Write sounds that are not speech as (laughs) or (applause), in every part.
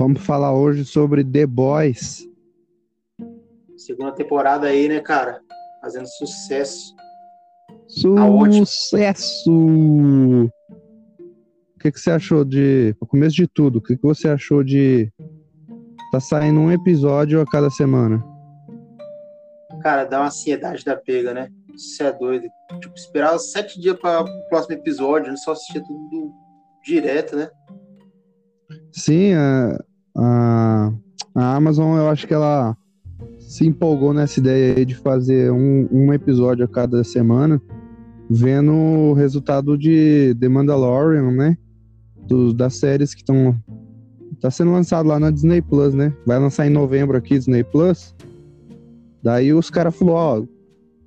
Vamos falar hoje sobre The Boys. Segunda temporada aí, né, cara? Fazendo sucesso. Sucesso! O que, que você achou de. No começo de tudo, o que, que você achou de. Tá saindo um episódio a cada semana? Cara, dá uma ansiedade da pega, né? Isso é doido. Tipo, esperar sete dias para o próximo episódio, não só assistir tudo direto, né? Sim, a, a, a Amazon, eu acho que ela se empolgou nessa ideia aí de fazer um, um episódio a cada semana, vendo o resultado de The Mandalorian, né? Do, das séries que estão. Tá sendo lançado lá na Disney Plus, né? Vai lançar em novembro aqui, Disney Plus. Daí os caras falaram, ó,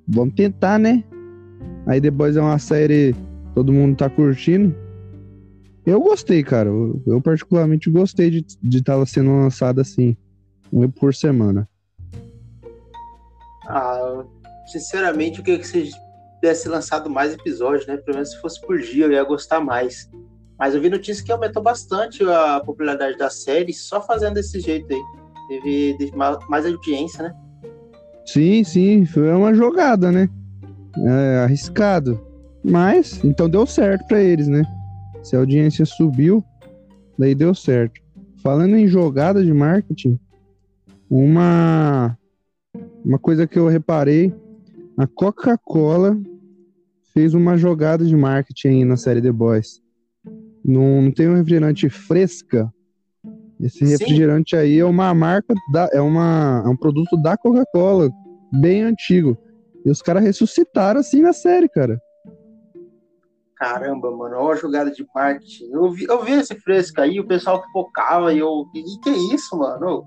vamos tentar, né? Aí depois é uma série todo mundo tá curtindo. Eu gostei, cara. Eu, eu particularmente gostei de estar de sendo lançada assim, um por semana. Ah, sinceramente, eu queria que você tivesse lançado mais episódios, né? Pelo menos se fosse por dia, eu ia gostar mais. Mas eu vi notícia que aumentou bastante a popularidade da série só fazendo desse jeito aí. Teve, teve mais audiência, né? Sim, sim, foi uma jogada, né? É, arriscado. Mas, então deu certo para eles, né? Se a audiência subiu, daí deu certo. Falando em jogada de marketing, uma, uma coisa que eu reparei, a Coca-Cola fez uma jogada de marketing na série The Boys. Não, não tem um refrigerante fresca. Esse refrigerante Sim. aí é uma marca, da, é, uma, é um produto da Coca-Cola, bem antigo. E os caras ressuscitaram assim na série, cara. Caramba, mano, olha a jogada de marketing. Eu vi, eu vi esse fresco aí, o pessoal focava e eu. E que é isso, mano?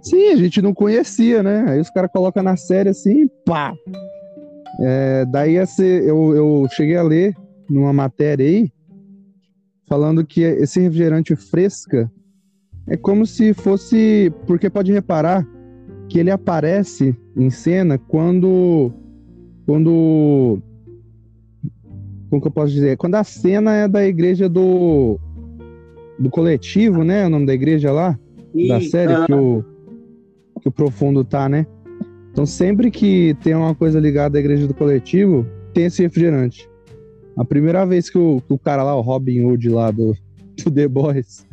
Sim, a gente não conhecia, né? Aí os caras colocam na série assim, pá. É, daí esse, eu, eu cheguei a ler numa matéria aí, falando que esse refrigerante fresca é como se fosse. Porque pode reparar que ele aparece em cena quando. Quando. Como que eu posso dizer? Quando a cena é da igreja do. Do coletivo, né? O nome da igreja lá? Sim, da série que o. Que o Profundo tá, né? Então sempre que tem uma coisa ligada à igreja do coletivo, tem esse refrigerante. A primeira vez que o, que o cara lá, o Robin Hood lá do, do The Boys,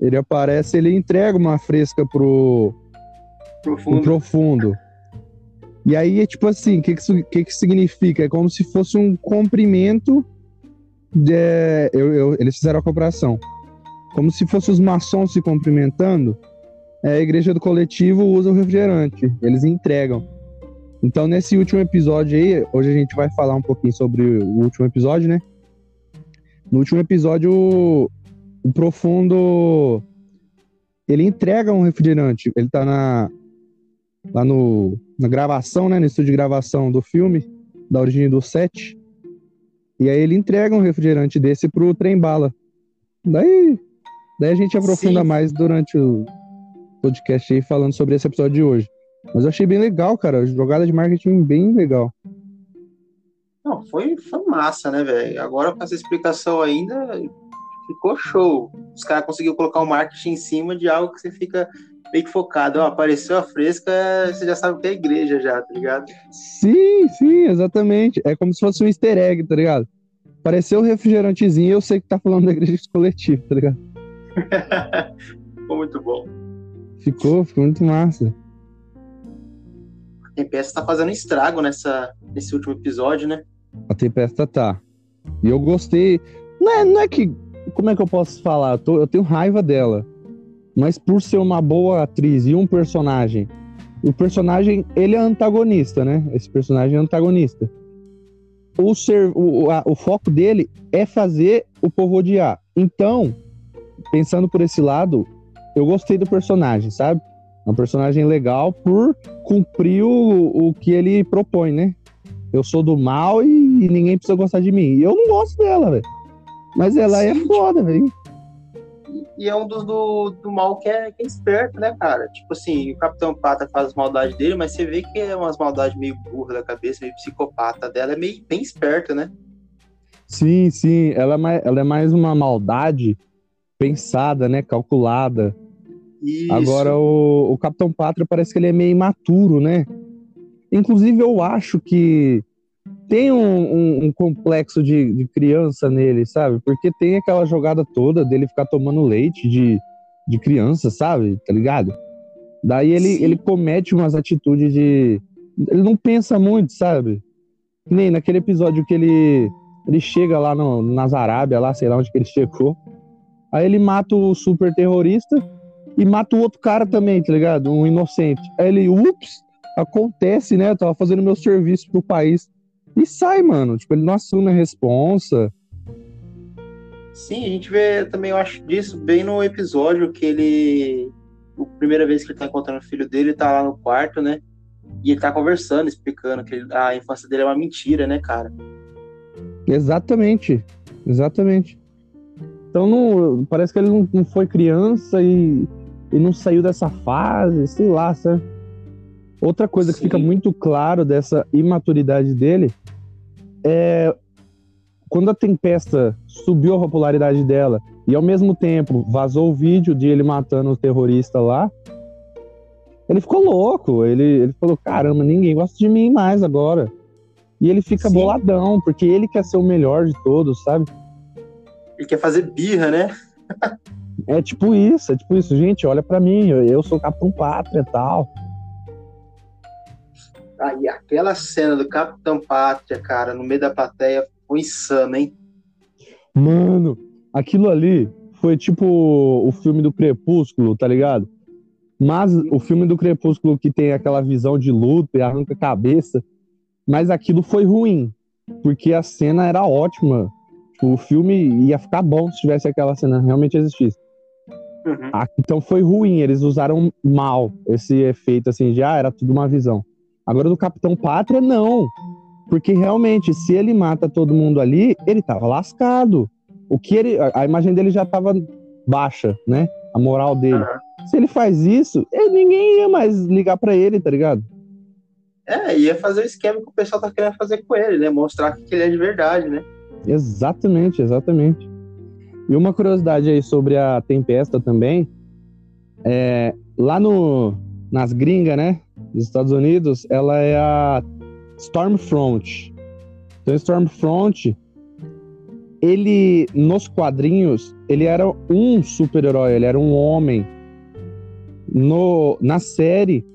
ele aparece, ele entrega uma fresca pro profundo. profundo. E aí é tipo assim, o que que, que que significa? É como se fosse um comprimento de, eu, eu, eles fizeram a comparação. Como se fossem os maçons se cumprimentando, é, a igreja do coletivo usa o refrigerante, eles entregam. Então, nesse último episódio aí, hoje a gente vai falar um pouquinho sobre o último episódio, né? No último episódio, o, o Profundo ele entrega um refrigerante. Ele tá na, lá no, na gravação, né? No estúdio de gravação do filme, da origem do set. E aí ele entrega um refrigerante desse pro trem bala. Daí, daí a gente aprofunda Sim. mais durante o podcast aí falando sobre esse episódio de hoje. Mas eu achei bem legal, cara. Jogada de marketing bem legal. Não, foi, foi massa, né, velho? Agora com essa explicação ainda ficou show. Os caras conseguiram colocar o marketing em cima de algo que você fica meio que focado. Ó, apareceu a fresca, você já sabe que é igreja já, tá ligado? Sim, sim, exatamente. É como se fosse um easter egg, tá ligado? Apareceu o refrigerantezinho eu sei que tá falando da igreja coletiva, tá ligado? (laughs) ficou muito bom. Ficou, ficou muito massa. Tempesta tá fazendo estrago nessa, nesse último episódio, né? A Tempesta tá. E eu gostei. Não é, não é que. Como é que eu posso falar? Eu, tô, eu tenho raiva dela. Mas por ser uma boa atriz e um personagem. O personagem, ele é antagonista, né? Esse personagem é antagonista. O, ser, o, a, o foco dele é fazer o povo odiar. Então, pensando por esse lado, eu gostei do personagem, sabe? É um personagem legal por cumprir o, o que ele propõe, né? Eu sou do mal e, e ninguém precisa gostar de mim. E eu não gosto dela, velho. Mas ela é Sim. é foda, velho. E é um dos do, do mal que é, que é esperto, né, cara? Tipo assim, o Capitão Pata faz as maldades dele, mas você vê que é umas maldades meio burra da cabeça, meio psicopata dela, é meio bem esperta, né? Sim, sim. Ela é mais, ela é mais uma maldade pensada, né? Calculada. Isso. Agora, o, o Capitão Pátria parece que ele é meio imaturo, né? Inclusive, eu acho que tem um, um, um complexo de, de, criança nele, sabe? Porque tem aquela jogada toda dele ficar tomando leite de, de criança, sabe? Tá ligado? Daí ele, ele comete umas atitudes de. Ele não pensa muito, sabe? Nem naquele episódio que ele, ele chega lá no, nas Arábia, lá, sei lá onde que ele chegou. Aí ele mata o super terrorista e mata o outro cara também, tá ligado? Um inocente. Aí ele, ups, acontece, né? Eu tava fazendo meu serviço pro país. E sai, mano. Tipo, ele não assume a responsa. Sim, a gente vê também, eu acho disso bem no episódio que ele. A primeira vez que ele tá encontrando o filho dele, ele tá lá no quarto, né? E ele tá conversando, explicando que ele, a infância dele é uma mentira, né, cara? Exatamente. Exatamente. Então não, parece que ele não, não foi criança e, e não saiu dessa fase, sei lá, sabe? Outra coisa Sim. que fica muito claro dessa imaturidade dele é quando a Tempesta subiu a popularidade dela e ao mesmo tempo vazou o vídeo de ele matando o terrorista lá, ele ficou louco. Ele, ele falou: caramba, ninguém gosta de mim mais agora. E ele fica Sim. boladão, porque ele quer ser o melhor de todos, sabe? Ele quer fazer birra, né? (laughs) é tipo isso, é tipo isso. Gente, olha para mim, eu, eu sou Capitão Pátria e tal. Aí, aquela cena do Capitão Pátria, cara, no meio da plateia, foi insano, hein? Mano, aquilo ali foi tipo o filme do Crepúsculo, tá ligado? Mas o filme do Crepúsculo que tem aquela visão de luta e arranca a cabeça, mas aquilo foi ruim, porque a cena era ótima. O filme ia ficar bom se tivesse aquela cena realmente existisse. Uhum. Ah, então foi ruim, eles usaram mal esse efeito assim de ah, era tudo uma visão. Agora do Capitão Pátria, não. Porque realmente, se ele mata todo mundo ali, ele tava lascado. O que ele. A imagem dele já tava baixa, né? A moral dele. Uhum. Se ele faz isso, ele, ninguém ia mais ligar para ele, tá ligado? É, ia fazer o esquema que o pessoal tá querendo fazer com ele, né? Mostrar que ele é de verdade, né? Exatamente, exatamente. E uma curiosidade aí sobre a Tempesta também, é, lá no, nas gringas, né? Dos Estados Unidos, ela é a Stormfront. Então, Stormfront, ele, nos quadrinhos, ele era um super-herói, ele era um homem. No, na série,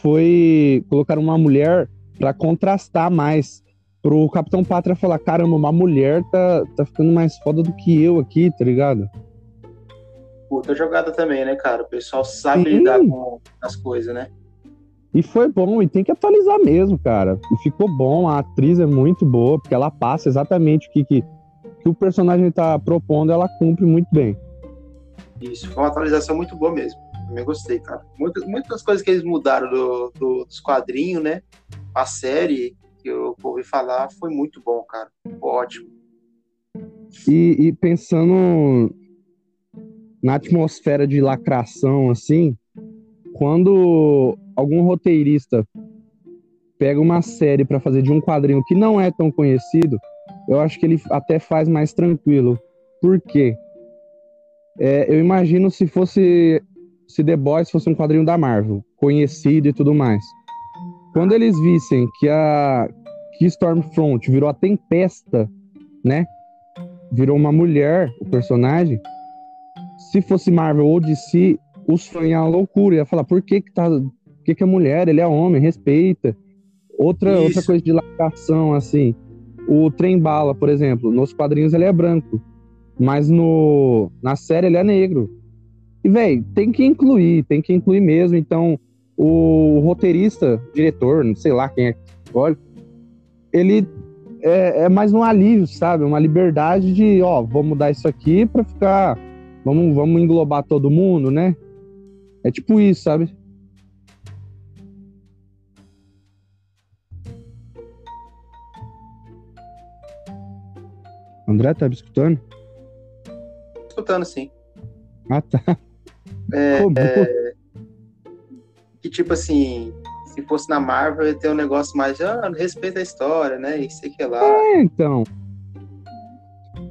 foi colocar uma mulher para contrastar mais. Pro Capitão Pátria falar, caramba, uma mulher tá, tá ficando mais foda do que eu aqui, tá ligado? Puta jogada também, né, cara? O pessoal sabe Sim. lidar com as coisas, né? E foi bom, e tem que atualizar mesmo, cara. E ficou bom, a atriz é muito boa, porque ela passa exatamente o que, que, que o personagem tá propondo, ela cumpre muito bem. Isso, foi uma atualização muito boa mesmo. Também gostei, cara. Muitas, muitas coisas que eles mudaram do, do, dos quadrinhos, né? A série que eu ouvi falar foi muito bom, cara. Ótimo. E, e pensando na atmosfera de lacração, assim, quando algum roteirista pega uma série para fazer de um quadrinho que não é tão conhecido, eu acho que ele até faz mais tranquilo. Por quê? É, eu imagino se fosse se The Boys fosse um quadrinho da Marvel, conhecido e tudo mais. Quando eles vissem que a que Stormfront virou a Tempesta, né? Virou uma mulher, o personagem. Se fosse Marvel ou DC, os fãs iam à loucura, ia falar, por que que tá que, que é mulher, ele é homem, respeita. Outra, outra coisa de lacração, assim. O trem bala, por exemplo, nos quadrinhos ele é branco, mas no, na série ele é negro. E, velho, tem que incluir, tem que incluir mesmo. Então, o roteirista, diretor, não sei lá quem é que escolhe, ele é, é, mais um alívio, sabe? Uma liberdade de, ó, vou mudar isso aqui pra ficar. Vamos, vamos englobar todo mundo, né? É tipo isso, sabe? André, tá me escutando? Escutando, sim. Ah, tá. É, é, que tipo assim, se fosse na Marvel, ia ter um negócio mais, ah, respeita a história, né? E sei que lá. É, então.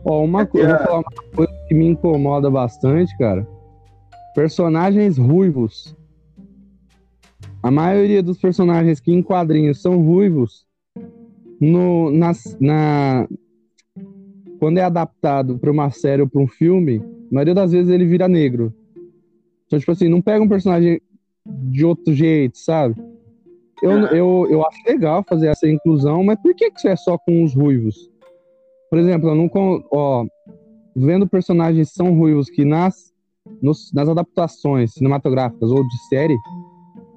Ó, uma coisa, eu vou falar uma coisa que me incomoda bastante, cara. Personagens ruivos. A maioria dos personagens que em quadrinhos são ruivos, no, nas, na, quando é adaptado para uma série ou para um filme, a maioria das vezes ele vira negro. Então, tipo assim, não pega um personagem de outro jeito, sabe? Eu, eu, eu acho legal fazer essa inclusão, mas por que, que isso é só com os ruivos? Por exemplo, eu não, ó, vendo personagens são ruivos que nas, nos, nas adaptações cinematográficas ou de série,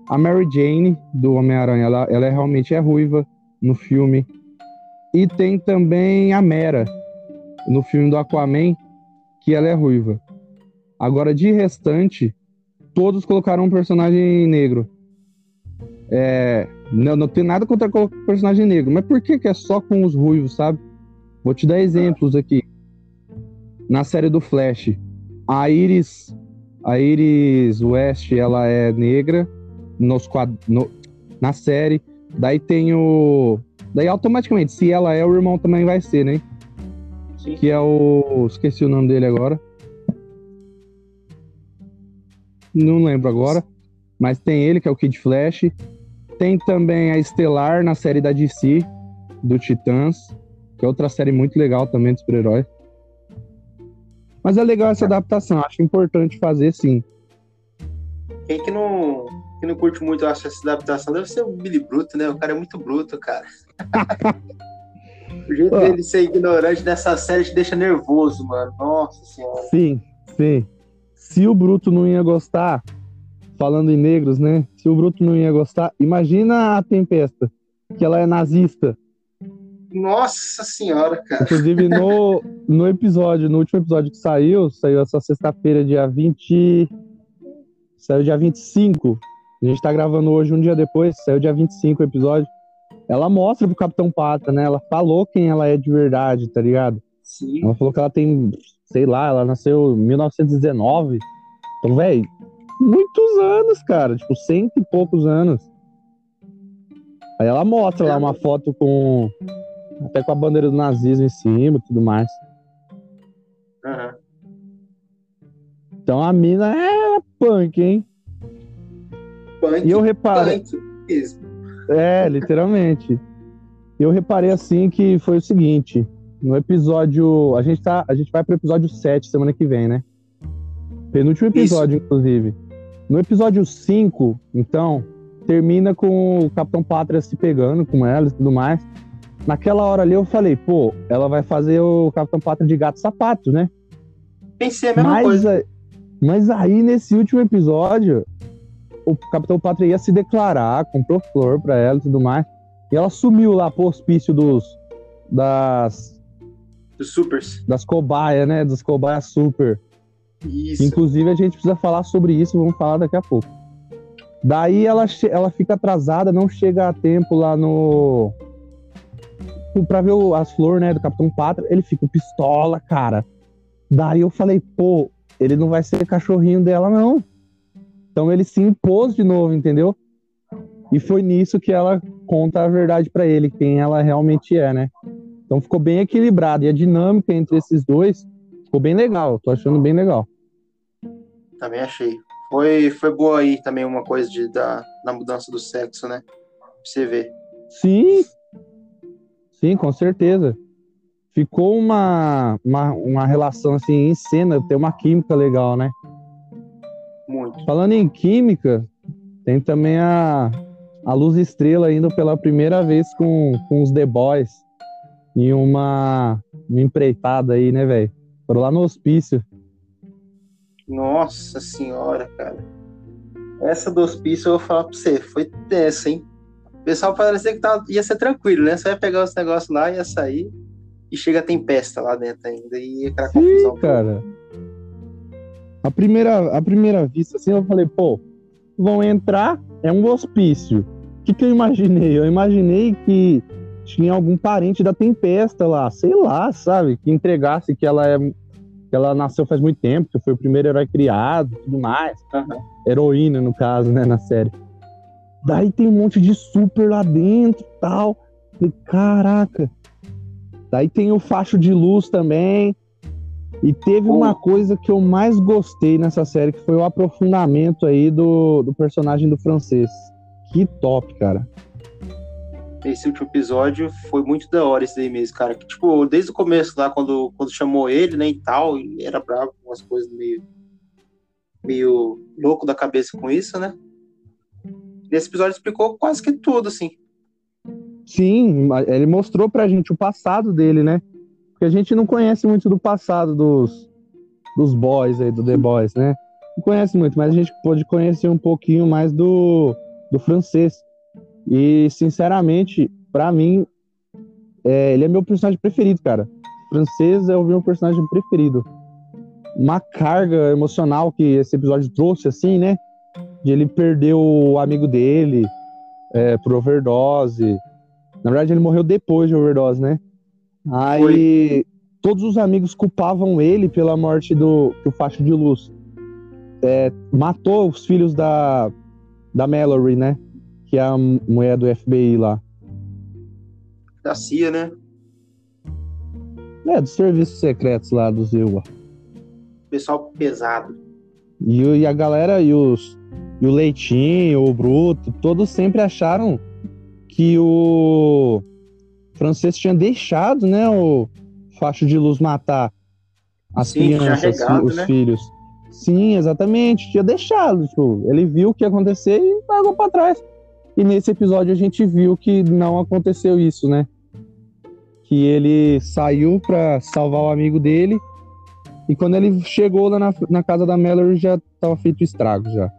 a Mary Jane do Homem-Aranha, ela, ela é, realmente é ruiva no filme. E tem também a Mera no filme do Aquaman, que ela é ruiva. Agora, de restante, todos colocaram um personagem negro. É, não, não tem nada contra colocar personagem negro, mas por que, que é só com os ruivos, sabe? Vou te dar exemplos aqui. Na série do Flash, a Iris, a Iris West, ela é negra nos quad... no... na série. Daí tem o. Daí automaticamente, se ela é, o irmão também vai ser, né? Sim. Que é o. Esqueci o nome dele agora. Não lembro agora. Mas tem ele, que é o Kid Flash. Tem também a Estelar na série da DC, do Titãs, que é outra série muito legal também de super-herói. Mas é legal essa adaptação, acho importante fazer sim. Quem que não, que não curte muito acho, essa adaptação deve ser o Billy Bruto, né? O cara é muito bruto, cara. (laughs) o jeito dele ser ignorante nessa série te deixa nervoso, mano. Nossa senhora. Sim, sim. Se o Bruto não ia gostar, falando em negros, né? Se o Bruto não ia gostar, imagina a Tempesta, que ela é nazista. Nossa senhora, cara. Inclusive, no, no episódio, no último episódio que saiu, saiu essa sexta-feira, dia 20. Saiu dia 25. A gente tá gravando hoje um dia depois, saiu dia 25 o episódio. Ela mostra pro Capitão Pata, né? Ela falou quem ela é de verdade, tá ligado? Sim. Ela falou que ela tem, sei lá, ela nasceu em 1919. Então, velho, muitos anos, cara. Tipo, cento e poucos anos. Aí ela mostra lá uma foto com até com a bandeira do nazismo em cima e tudo mais. Uhum. Então a mina é punk, hein? Punk, e eu reparei. mesmo. É, literalmente. Eu reparei assim que foi o seguinte. No episódio. A gente, tá, a gente vai pro episódio 7 semana que vem, né? Penúltimo episódio, Isso. inclusive. No episódio 5, então, termina com o Capitão Pátria se pegando com ela e tudo mais. Naquela hora ali eu falei, pô, ela vai fazer o Capitão Pátria de gato sapato, né? Pensei a mesma mas, coisa. Mas aí, nesse último episódio, o Capitão Pátria ia se declarar, comprou flor pra ela e tudo mais. E ela sumiu lá pro hospício dos. das. Dos supers. Das cobaias, né? Dos cobaias super. Isso. Inclusive, a gente precisa falar sobre isso, vamos falar daqui a pouco. Daí ela, ela fica atrasada, não chega a tempo lá no pra ver as flores, né, do Capitão Pátria, ele fica pistola, cara. Daí eu falei, pô, ele não vai ser cachorrinho dela, não. Então ele se impôs de novo, entendeu? E foi nisso que ela conta a verdade para ele, quem ela realmente é, né? Então ficou bem equilibrado. E a dinâmica entre esses dois ficou bem legal. Tô achando bem legal. Também achei. Foi, foi boa aí também uma coisa de, da, na mudança do sexo, né? Pra você ver. Sim, Sim, com certeza. Ficou uma, uma, uma relação assim em cena, tem uma química legal, né? Muito. Falando em química, tem também a, a Luz Estrela indo pela primeira vez com, com os The Boys em uma, uma empreitada aí, né, velho? Foram lá no hospício. Nossa senhora, cara. Essa do hospício eu vou falar pra você, foi tensa, hein? O pessoal parecia que tava, ia ser tranquilo, né? Só ia pegar os negócios lá, ia sair e chega a tempesta lá dentro ainda e aquela Sim, confusão. cara. A primeira, a primeira vista, assim, eu falei, pô, vão entrar, é um hospício. O que, que eu imaginei? Eu imaginei que tinha algum parente da Tempesta lá, sei lá, sabe? Que entregasse que ela é que ela nasceu faz muito tempo, que foi o primeiro herói criado, tudo mais. Uhum. Heroína, no caso, né, na série. Daí tem um monte de super lá dentro tal. E, caraca. Daí tem o facho de luz também. E teve uma coisa que eu mais gostei nessa série, que foi o aprofundamento aí do, do personagem do francês. Que top, cara. Esse último episódio foi muito da hora esse daí mesmo, cara. Que, tipo, desde o começo lá, quando, quando chamou ele, né, e tal, ele era bravo com umas coisas meio. meio louco da cabeça com isso, né? Nesse episódio explicou quase que tudo, assim. Sim, ele mostrou pra gente o passado dele, né? Porque a gente não conhece muito do passado dos, dos boys aí, do The Boys, né? Não conhece muito, mas a gente pôde conhecer um pouquinho mais do, do francês. E, sinceramente, pra mim, é, ele é meu personagem preferido, cara. Francês é o meu personagem preferido. Uma carga emocional que esse episódio trouxe, assim, né? De ele perder o amigo dele é, por overdose. Na verdade, ele morreu depois de overdose, né? Aí todos os amigos culpavam ele pela morte do, do facho de luz. É, matou os filhos da, da Mallory, né? Que é a mulher do FBI lá. Da CIA, né? É, dos serviços secretos lá do Zilwa. Pessoal pesado. E, e a galera, e, os, e o Leitinho, o Bruto, todos sempre acharam que o francês tinha deixado, né, o facho de luz matar as Sim, crianças, regado, os né? filhos. Sim, exatamente, tinha deixado. Tipo, ele viu o que ia acontecer e largou pra trás. E nesse episódio a gente viu que não aconteceu isso, né? Que ele saiu pra salvar o amigo dele e quando ele chegou lá na, na casa da Mallory já tava feito estrago já.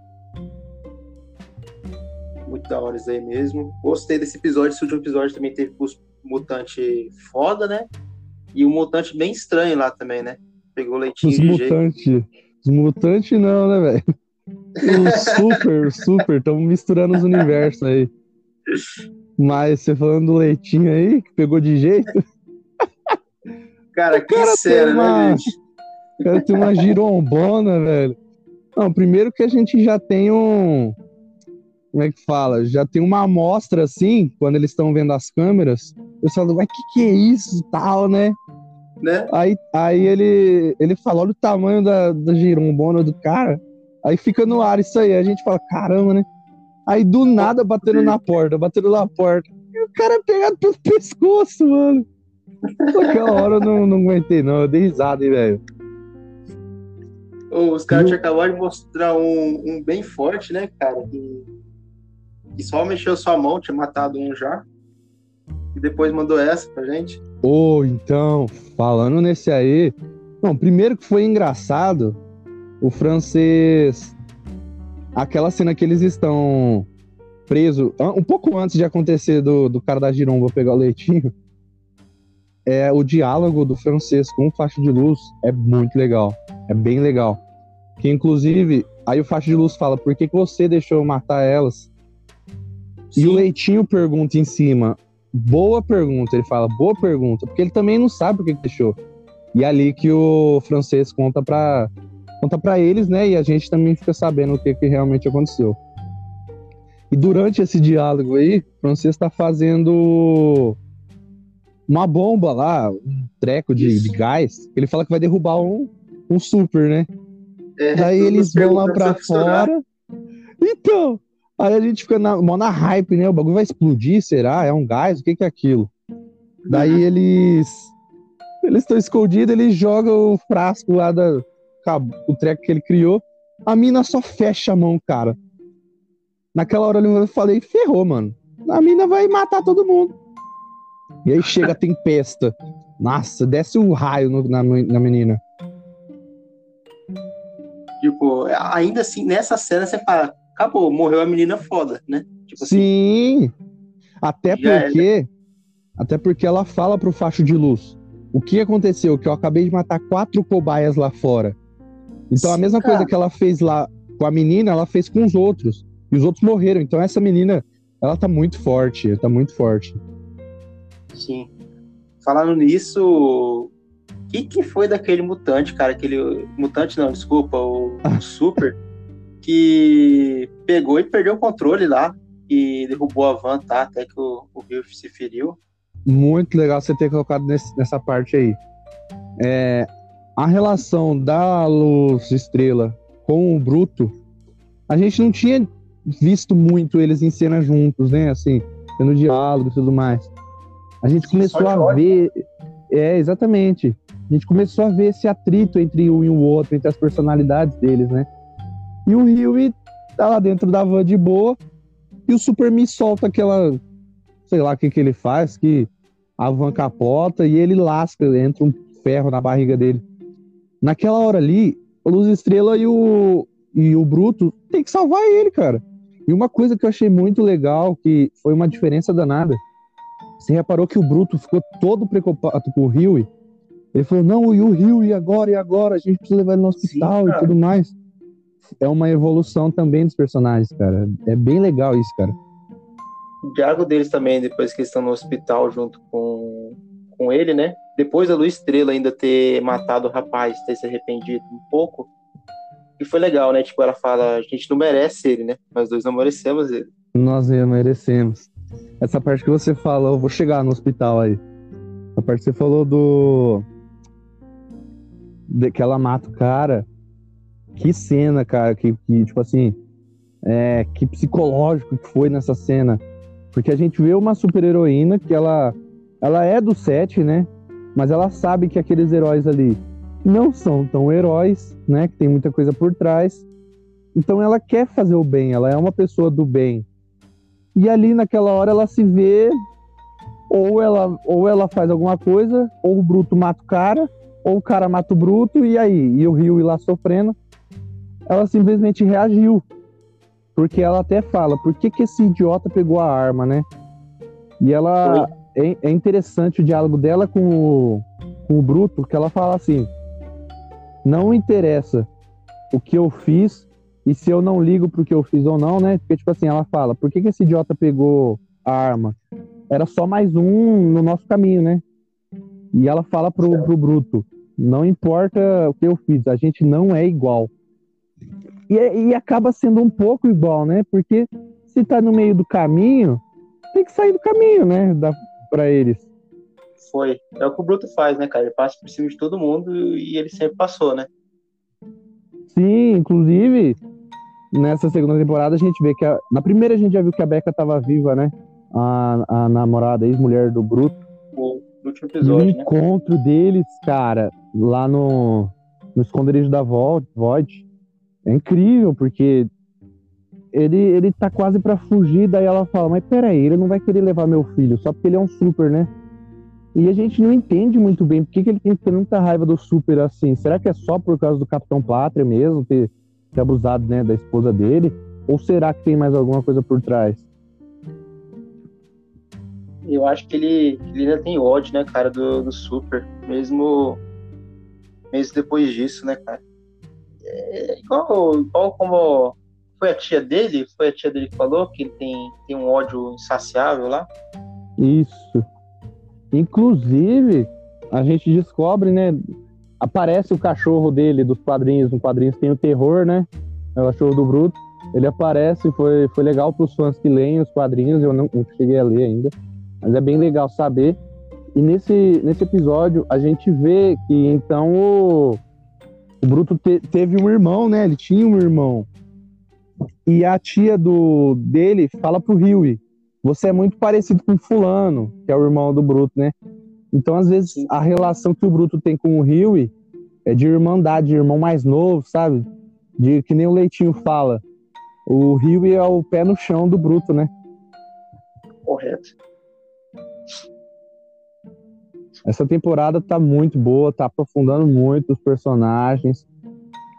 Muito da hora isso aí mesmo. Gostei desse episódio. Esse último episódio também teve mutante foda, né? E um mutante bem estranho lá também, né? Pegou leitinho Os de jeito. mutantes. Os mutantes não, né, velho? Os super, super, estamos misturando os universos aí. Mas você falando do leitinho aí, que pegou de jeito, Cara, que cara tem cena, uma- né, gente? o cara tem uma girombona, velho. Não, primeiro que a gente já tem um. Como é que fala? Já tem uma amostra assim, quando eles estão vendo as câmeras. Eu falo, mas que que é isso e tal, né? né? Aí, aí ele, ele fala, olha o tamanho da, da girombona do cara. Aí fica no ar isso aí. A gente fala, caramba, né? Aí do nada batendo na porta, batendo na porta. E o cara pegado pelo pescoço, mano. Naquela hora eu não, não aguentei, não. Eu dei risada, hein, velho. Os caras E tinham acabado de mostrar um, um bem forte, né, cara? Que, que só mexeu sua mão, tinha matado um já. E depois mandou essa pra gente. Ô, então, falando nesse aí. Não, primeiro que foi engraçado, o francês. Aquela cena que eles estão presos, an- um pouco antes de acontecer do, do cara da Giromba pegar o leitinho, é o diálogo do francês com o faixa de luz é muito legal. É bem legal. Que inclusive, aí o faixa de luz fala: por que, que você deixou eu matar elas? E o Sim. Leitinho pergunta em cima. Boa pergunta, ele fala, boa pergunta, porque ele também não sabe por que deixou. E é ali que o francês conta pra, conta pra eles, né? E a gente também fica sabendo o que, que realmente aconteceu. E durante esse diálogo aí, o francês tá fazendo uma bomba lá, um treco de, de gás. Ele fala que vai derrubar um, um super, né? É, Daí eles vão lá funcionar. fora. Então, aí a gente fica na, mó na hype, né? O bagulho vai explodir, será? É um gás? O que, que é aquilo? Daí eles. Eles estão escondidos, eles jogam o frasco lá da. O treco que ele criou. A mina só fecha a mão, cara. Naquela hora eu falei, ferrou, mano. A mina vai matar todo mundo. E aí chega a tempesta. Nossa, desce um raio no- na, na menina. Tipo, ainda assim, nessa cena você fala, acabou, morreu a menina foda, né? Tipo assim, Sim. Até Já porque. Até porque ela fala pro facho de luz. O que aconteceu? Que eu acabei de matar quatro cobaias lá fora. Então a Sim, mesma cara. coisa que ela fez lá com a menina, ela fez com os outros. E os outros morreram. Então essa menina, ela tá muito forte. Tá muito forte. sim. Falando nisso, o que, que foi daquele mutante, cara? Aquele. Mutante não, desculpa, o, o (laughs) Super, que pegou e perdeu o controle lá e derrubou a van, tá? Até que o, o Bill se feriu. Muito legal você ter colocado nesse- nessa parte aí. É, a relação da Luz Estrela com o Bruto, a gente não tinha visto muito eles em cena juntos, né? Assim, tendo diálogo e tudo mais. A gente Sim, começou a ver. É, exatamente. A gente começou a ver esse atrito entre um e o outro, entre as personalidades deles, né? E o Rio tá lá dentro da van de boa, e o Super me solta aquela. Sei lá o que, que ele faz, que a van capota e ele lasca, entra um ferro na barriga dele. Naquela hora ali, a Luz Estrela e o, e o Bruto tem que salvar ele, cara. E uma coisa que eu achei muito legal, que foi uma diferença danada, você reparou que o Bruto ficou todo preocupado com o Rio. Ele falou, não, e o e agora, e agora? A gente precisa levar ele no hospital Sim, e tudo mais. É uma evolução também dos personagens, cara. É bem legal isso, cara. O diálogo deles também, depois que estão no hospital junto com, com ele, né? Depois da Luz Estrela ainda ter matado o rapaz, ter se arrependido um pouco, e foi legal, né? Tipo, ela fala, a gente não merece ele, né? Nós dois não merecemos ele. Nós merecemos. Essa parte que você fala, eu vou chegar no hospital aí. A parte que você falou do. De que ela mata o cara. Que cena, cara, que, que tipo assim. É, que psicológico que foi nessa cena. Porque a gente vê uma super heroína que ela, ela é do set, né? Mas ela sabe que aqueles heróis ali não são tão heróis, né? Que tem muita coisa por trás. Então ela quer fazer o bem, ela é uma pessoa do bem. E ali naquela hora ela se vê ou ela ou ela faz alguma coisa, ou o bruto mata o cara, ou o cara mata o bruto e aí, e o Rio ir lá sofrendo. Ela simplesmente reagiu. Porque ela até fala, por que que esse idiota pegou a arma, né? E ela é, é interessante o diálogo dela com o, com o bruto, que ela fala assim: não interessa o que eu fiz e se eu não ligo pro que eu fiz ou não, né? Porque, tipo assim, ela fala, por que, que esse idiota pegou a arma? Era só mais um no nosso caminho, né? E ela fala pro, pro Bruto, não importa o que eu fiz, a gente não é igual. E, e acaba sendo um pouco igual, né? Porque se tá no meio do caminho, tem que sair do caminho, né? Da, pra eles foi. É o que o Bruto faz, né, cara? Ele passa por cima de todo mundo e ele sempre passou, né? Sim, inclusive, nessa segunda temporada a gente vê que. A... Na primeira a gente já viu que a Becca tava viva, né? A, a namorada, ex-mulher do Bruto. O último episódio. E o né? encontro deles, cara, lá no, no esconderijo da Void, é incrível, porque ele, ele tá quase para fugir, daí ela fala, mas peraí, ele não vai querer levar meu filho, só porque ele é um super, né? E a gente não entende muito bem por que, que ele tem tanta raiva do Super assim. Será que é só por causa do Capitão Pátria mesmo, ter, ter abusado né, da esposa dele? Ou será que tem mais alguma coisa por trás? Eu acho que ele, ele ainda tem ódio, né, cara, do, do Super. Mesmo, mesmo depois disso, né, cara? Igual, igual como foi a tia dele, foi a tia dele que falou que ele tem, tem um ódio insaciável lá. Isso. Inclusive, a gente descobre, né? Aparece o cachorro dele dos quadrinhos. No quadrinhos tem o terror, né? É o cachorro do Bruto. Ele aparece, foi, foi legal para os fãs que leem os quadrinhos. Eu não, não, cheguei a ler ainda, mas é bem legal saber. E nesse, nesse episódio a gente vê que então o, o Bruto te, teve um irmão, né? Ele tinha um irmão. E a tia do dele fala pro Huey você é muito parecido com fulano, que é o irmão do Bruto, né? Então, às vezes, a relação que o Bruto tem com o Rio é de irmandade, de irmão mais novo, sabe? De que nem o Leitinho fala. O Rio é o pé no chão do Bruto, né? Correto. Essa temporada tá muito boa, tá aprofundando muito os personagens.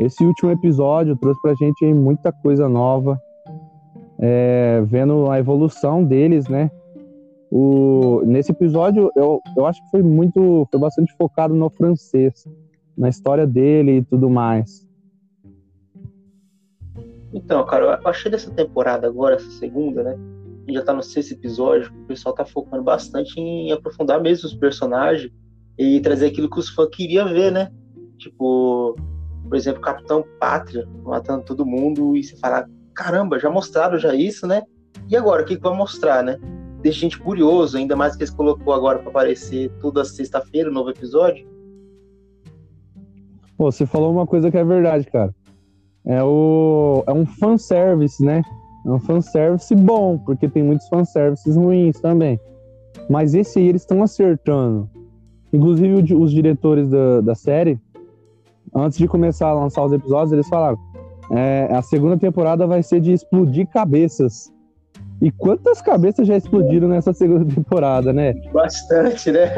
Esse último episódio trouxe pra gente muita coisa nova é, vendo a evolução deles, né? O, nesse episódio, eu, eu acho que foi muito, foi bastante focado no francês, na história dele e tudo mais. Então, cara, eu achei dessa temporada agora, essa segunda, né? Já tá no sexto episódio, o pessoal tá focando bastante em aprofundar mesmo os personagens e trazer aquilo que os fãs queriam ver, né? Tipo, por exemplo, Capitão Pátria matando todo mundo e se falar, caramba, já mostraram já isso, né? E agora, o que, que vai mostrar, né? Deixa a gente curioso, ainda mais que eles colocou agora para aparecer toda sexta-feira o um novo episódio. Pô, você falou uma coisa que é verdade, cara. É, o, é um fanservice, né? É um fanservice bom, porque tem muitos fanservices ruins também. Mas esse aí eles estão acertando. Inclusive os diretores da, da série, antes de começar a lançar os episódios, eles falaram: é, a segunda temporada vai ser de explodir cabeças. E quantas cabeças já explodiram nessa segunda temporada, né? Bastante, né?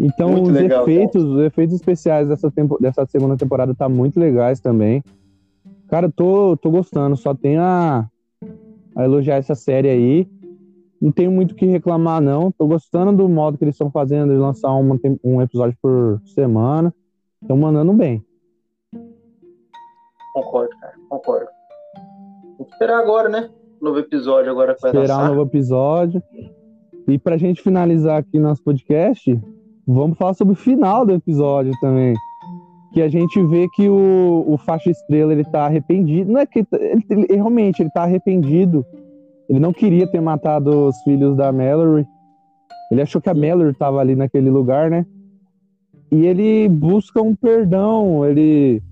Então muito os legal, efeitos, os efeitos especiais dessa, tempo, dessa segunda temporada tá muito legais também. Cara, tô, tô gostando, só tenho a, a elogiar essa série aí. Não tenho muito o que reclamar, não. Tô gostando do modo que eles estão fazendo de lançar uma, um episódio por semana. Estão mandando bem. Concordo, cara, concordo. Vamos esperar agora, né? Novo episódio agora que vai Esperar um novo episódio. E pra gente finalizar aqui nosso podcast, vamos falar sobre o final do episódio também que a gente vê que o, o faixa estrela ele tá arrependido. Não é que ele, ele, realmente ele tá arrependido. Ele não queria ter matado os filhos da Mallory. Ele achou que a Mallory estava ali naquele lugar, né? E ele busca um perdão, ele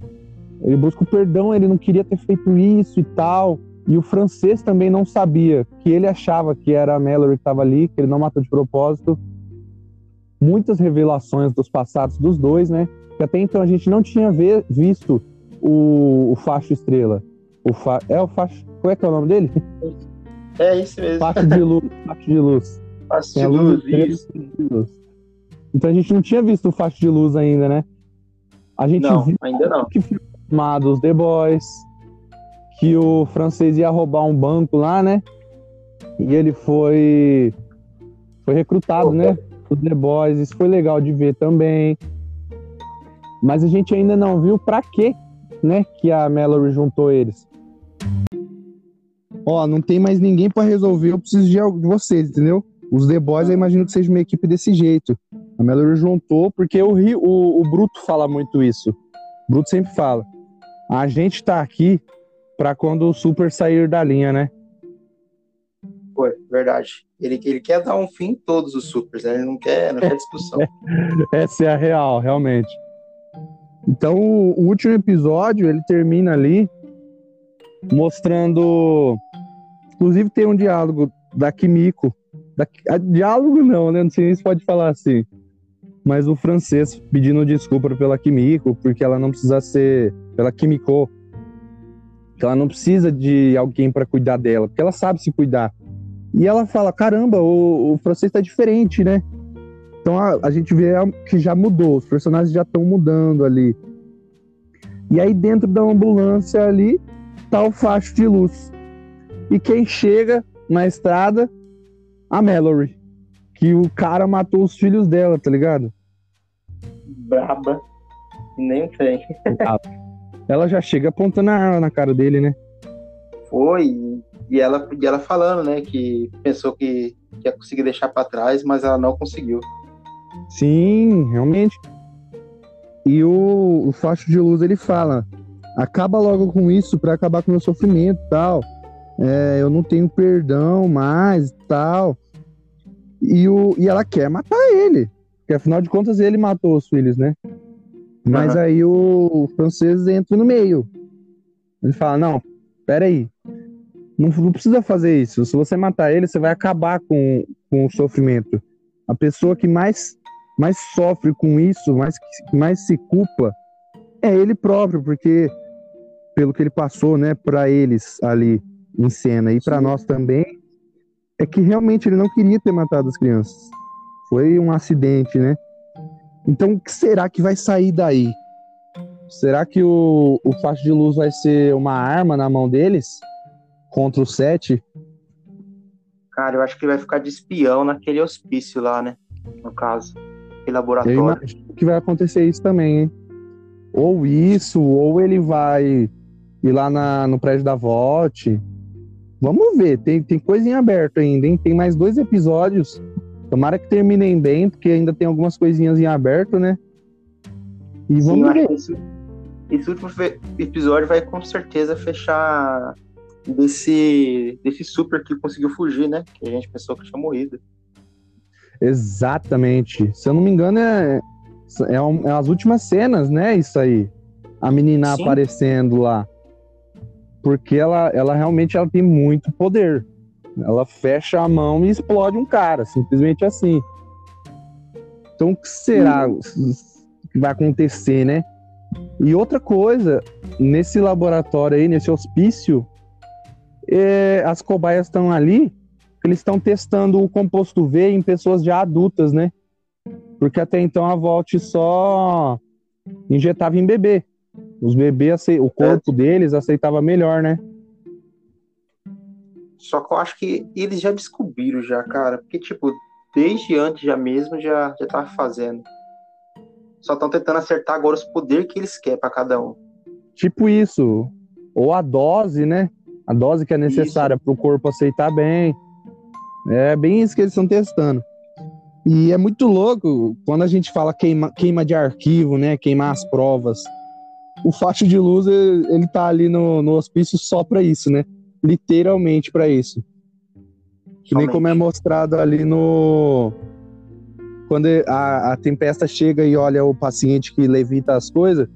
ele busca o perdão, ele não queria ter feito isso e tal. E o francês também não sabia, que ele achava que era a Mallory que estava ali, que ele não matou de propósito. Muitas revelações dos passados dos dois, né? que até então a gente não tinha ver, visto o, o Facho Estrela. O fa, é o Facho. Qual é que é o nome dele? É isso mesmo. (laughs) Facho de luz. Facho de luz. Facho de luz, luz, de luz. Então a gente não tinha visto o Facho de luz ainda, né? A gente não, viu ainda não. que foi formado os The Boys, que o francês ia roubar um banco lá, né? E ele foi foi recrutado, Opa. né? Os The Boys, isso foi legal de ver também. Mas a gente ainda não viu para quê, né, que a Mallory juntou eles. Ó, não tem mais ninguém para resolver, eu preciso de, vocês, entendeu? Os The Boys, eu imagino que seja uma equipe desse jeito. A Mallory juntou, porque o, o, o Bruto fala muito isso. O Bruto sempre fala. A gente tá aqui para quando o Super sair da linha, né? Foi, verdade. Ele, ele quer dar um fim em todos os Supers, né? Ele não quer, não quer discussão. (laughs) Essa é a real, realmente. Então, o último episódio, ele termina ali mostrando. Inclusive, tem um diálogo da Kimiko. Da... diálogo não, né? Não sei se pode falar assim. Mas o francês pedindo desculpa pela Kimiko, porque ela não precisa ser. Pela Kimiko. Ela não precisa de alguém para cuidar dela, porque ela sabe se cuidar. E ela fala: caramba, o, o francês tá diferente, né? Então a, a gente vê que já mudou, os personagens já estão mudando ali. E aí dentro da ambulância ali tá o facho de luz. E quem chega na estrada? A Mallory. Que o cara matou os filhos dela, tá ligado? Braba. Nem tem. ela já chega apontando a arma na cara dele, né? Foi. E ela, e ela falando, né, que pensou que, que ia conseguir deixar para trás, mas ela não conseguiu. Sim, realmente. E o, o facho de luz ele fala: acaba logo com isso para acabar com o meu sofrimento tal. É, eu não tenho perdão mais tal. E, o, e ela quer matar ele. Porque afinal de contas ele matou os filhos, né? Mas uhum. aí o, o francês entra no meio. Ele fala: não, peraí. Não, não precisa fazer isso. Se você matar ele, você vai acabar com, com o sofrimento. A pessoa que mais mais sofre com isso, mais, mais se culpa, é ele próprio, porque pelo que ele passou, né, para eles ali em cena e para nós também, é que realmente ele não queria ter matado as crianças. Foi um acidente, né? Então, o que será que vai sair daí? Será que o, o faixa de luz vai ser uma arma na mão deles contra o Sete? Cara, eu acho que ele vai ficar de espião naquele hospício lá, né? No caso laboratório. Eu imagino que vai acontecer isso também, hein? Ou isso, ou ele vai ir lá na, no prédio da VOT. Vamos ver, tem, tem coisa em aberto ainda, hein? Tem mais dois episódios. Tomara que terminem bem, porque ainda tem algumas coisinhas em aberto, né? E vamos Sim, ver. Esse, esse último episódio vai com certeza fechar desse, desse super que conseguiu fugir, né? Que a gente pensou que tinha morrido. Exatamente. Se eu não me engano, é, É, um, é as últimas cenas, né? Isso aí. A menina Sim. aparecendo lá. Porque ela, ela realmente ela tem muito poder. Ela fecha a mão e explode um cara, simplesmente assim. Então, o que será hum. que vai acontecer, né? E outra coisa, nesse laboratório aí, nesse hospício, as cobaias estão ali, eles estão testando o composto V em pessoas já adultas, né? Porque até então a Volt só injetava em bebê. Os bebês, o corpo é. deles aceitava melhor, né? Só que eu acho que eles já descobriram já, cara. Porque, tipo, desde antes já mesmo já, já tava fazendo. Só estão tentando acertar agora os poderes que eles querem para cada um. Tipo isso. Ou a dose, né? A dose que é necessária para o corpo aceitar bem. É bem isso que eles estão testando. E é muito louco quando a gente fala queima, queima de arquivo, né? Queimar as provas. O faixa de luz, ele tá ali no, no hospício só para isso, né? Literalmente para isso. Que nem como é mostrado ali no, quando a, a tempesta chega e olha o paciente que levita as coisas,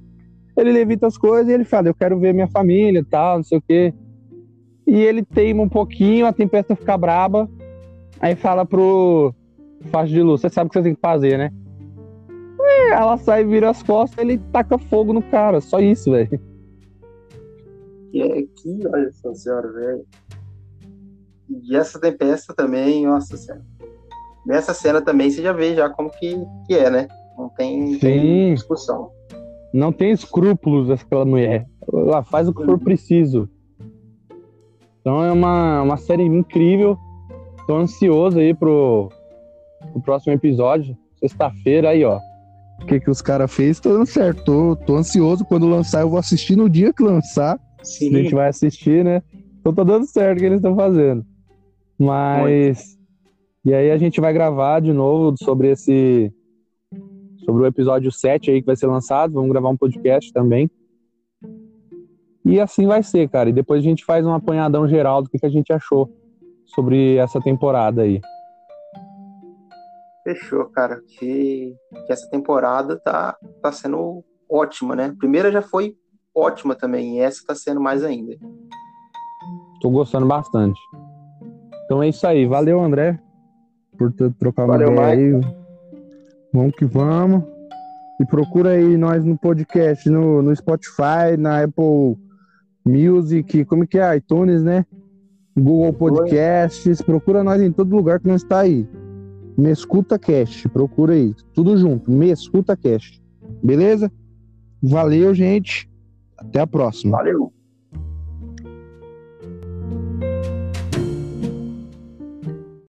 ele levita as coisas e ele fala, eu quero ver minha família e tal, não sei o quê. E ele teima um pouquinho, a tempesta fica braba, aí fala pro faixa de luz, você sabe o que você tem que fazer, né? E ela sai, vira as costas, ele taca fogo no cara, só isso, velho. Que é que, olha só, senhora, velho. E essa tempesta também, nossa senhora nessa cena também você já vê já como que, que é, né? Não tem, tem discussão. Não tem escrúpulos aquela mulher. Ela faz o que for preciso. Então é uma, uma série incrível. Tô ansioso aí pro, pro próximo episódio. Sexta-feira aí, ó. O que, que os caras fez, tô dando certo. Tô, tô ansioso. Quando lançar, eu vou assistir no dia que lançar. Sim. A gente vai assistir, né? Então tá dando certo o que eles estão fazendo. Mas e aí a gente vai gravar de novo sobre esse sobre o episódio 7 aí que vai ser lançado, vamos gravar um podcast também. E assim vai ser, cara. E depois a gente faz um apanhadão geral do que, que a gente achou sobre essa temporada aí. Fechou, cara. Que, que essa temporada tá, tá sendo ótima, né? A primeira já foi ótima também, e essa tá sendo mais ainda. Tô gostando bastante. Então é isso aí. Valeu, André por trocar uma Valeu, ideia aí. Vamos que vamos. E procura aí nós no podcast, no, no Spotify, na Apple Music, como que é? iTunes, né? Google Podcasts. Procura nós em todo lugar que nós está aí. Me escuta cast, procura aí. Tudo junto, me escuta cast. Beleza? Valeu, gente. Até a próxima. Valeu.